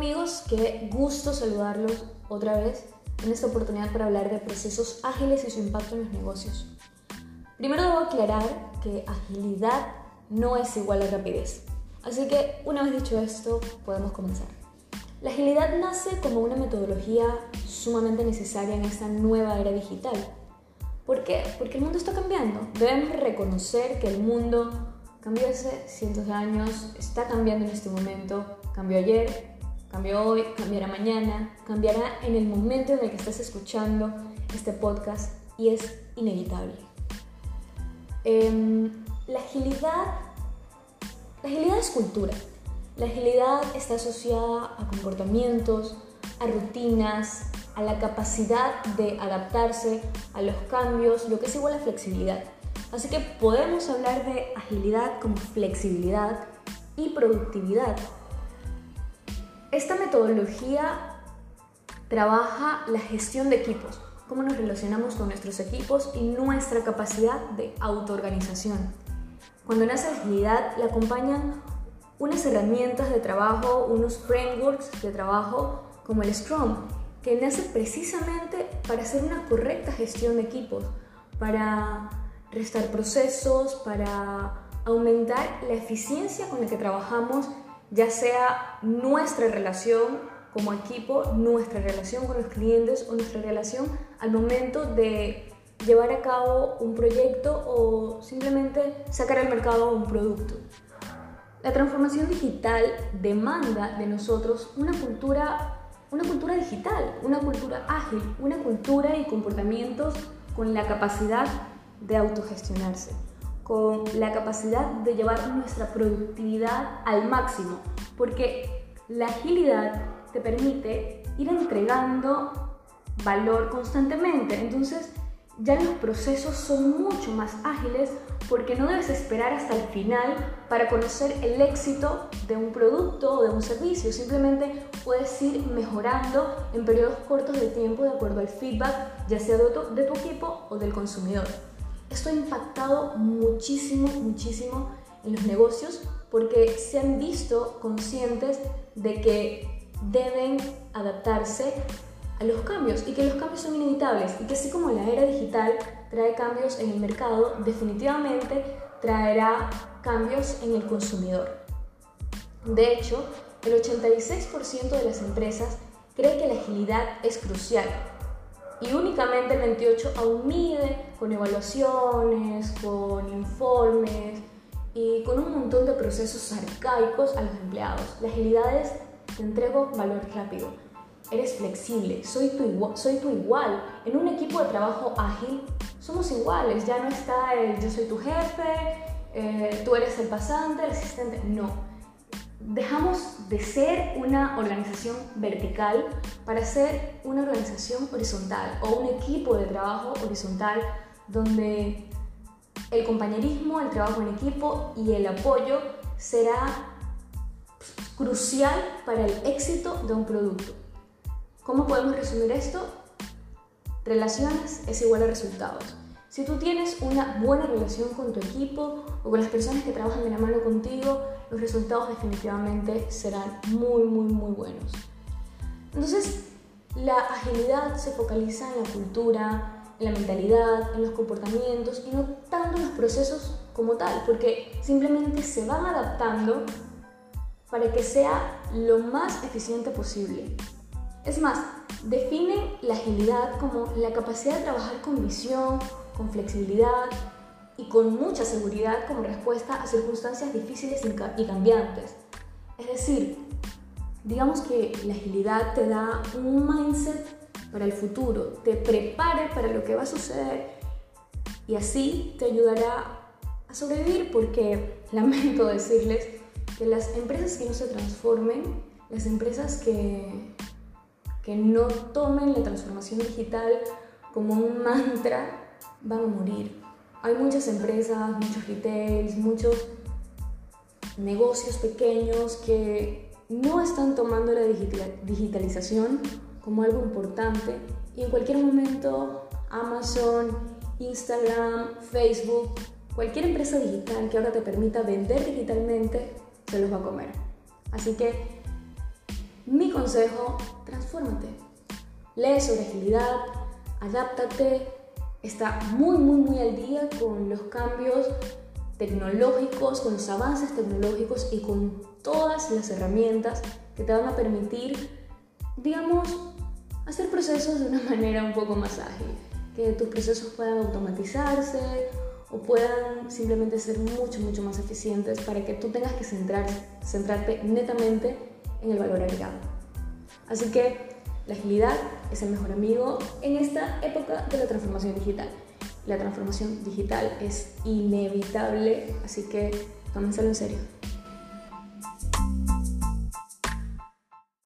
amigos? Qué gusto saludarlos otra vez en esta oportunidad para hablar de procesos ágiles y su impacto en los negocios. Primero debo aclarar que agilidad no es igual a rapidez. Así que una vez dicho esto, podemos comenzar. La agilidad nace como una metodología sumamente necesaria en esta nueva era digital. ¿Por qué? Porque el mundo está cambiando. Debemos reconocer que el mundo cambió hace cientos de años, está cambiando en este momento, cambió ayer, cambió hoy, cambiará mañana, cambiará en el momento en el que estás escuchando este podcast y es inevitable. Em, la agilidad, la agilidad es cultura. La agilidad está asociada a comportamientos, a rutinas, a la capacidad de adaptarse a los cambios, lo que es igual a flexibilidad. Así que podemos hablar de agilidad como flexibilidad y productividad. Esta metodología trabaja la gestión de equipos, cómo nos relacionamos con nuestros equipos y nuestra capacidad de autoorganización. Cuando nace agilidad, le acompañan unas herramientas de trabajo, unos frameworks de trabajo como el Scrum, que nace precisamente para hacer una correcta gestión de equipos, para restar procesos, para aumentar la eficiencia con la que trabajamos, ya sea nuestra relación como equipo, nuestra relación con los clientes o nuestra relación al momento de llevar a cabo un proyecto o simplemente sacar al mercado un producto. La transformación digital demanda de nosotros una cultura, una cultura digital, una cultura ágil, una cultura y comportamientos con la capacidad de autogestionarse, con la capacidad de llevar nuestra productividad al máximo, porque la agilidad te permite ir entregando valor constantemente. Entonces, ya los procesos son mucho más ágiles porque no debes esperar hasta el final para conocer el éxito de un producto o de un servicio. Simplemente puedes ir mejorando en periodos cortos de tiempo de acuerdo al feedback, ya sea de tu, de tu equipo o del consumidor. Esto ha impactado muchísimo, muchísimo en los negocios porque se han visto conscientes de que deben adaptarse a los cambios y que los cambios son inevitables y que así como la era digital trae cambios en el mercado, definitivamente traerá cambios en el consumidor. De hecho, el 86% de las empresas cree que la agilidad es crucial y únicamente el 28% aún mide con evaluaciones, con informes y con un montón de procesos arcaicos a los empleados. La agilidad es te entrego valor rápido eres flexible, soy tu, igual, soy tu igual. En un equipo de trabajo ágil somos iguales, ya no está el yo soy tu jefe, eh, tú eres el pasante, el asistente, no. Dejamos de ser una organización vertical para ser una organización horizontal o un equipo de trabajo horizontal donde el compañerismo, el trabajo en equipo y el apoyo será crucial para el éxito de un producto. ¿Cómo podemos resumir esto? Relaciones es igual a resultados. Si tú tienes una buena relación con tu equipo o con las personas que trabajan de la mano contigo, los resultados definitivamente serán muy, muy, muy buenos. Entonces, la agilidad se focaliza en la cultura, en la mentalidad, en los comportamientos y no tanto en los procesos como tal, porque simplemente se van adaptando para que sea lo más eficiente posible. Es más, define la agilidad como la capacidad de trabajar con visión, con flexibilidad y con mucha seguridad como respuesta a circunstancias difíciles y cambiantes. Es decir, digamos que la agilidad te da un mindset para el futuro, te prepara para lo que va a suceder y así te ayudará a sobrevivir porque lamento decirles que las empresas que no se transformen, las empresas que que no tomen la transformación digital como un mantra, van a morir. Hay muchas empresas, muchos retails, muchos negocios pequeños que no están tomando la digitalización como algo importante y en cualquier momento Amazon, Instagram, Facebook, cualquier empresa digital que ahora te permita vender digitalmente, se los va a comer. Así que Mi consejo, transfórmate. Lee sobre agilidad, adáptate, está muy, muy, muy al día con los cambios tecnológicos, con los avances tecnológicos y con todas las herramientas que te van a permitir, digamos, hacer procesos de una manera un poco más ágil, que tus procesos puedan automatizarse o puedan simplemente ser mucho, mucho más eficientes para que tú tengas que centrar, centrarte netamente en el valor agregado. Así que la agilidad es el mejor amigo en esta época de la transformación digital. La transformación digital es inevitable, así que tómenselo en serio.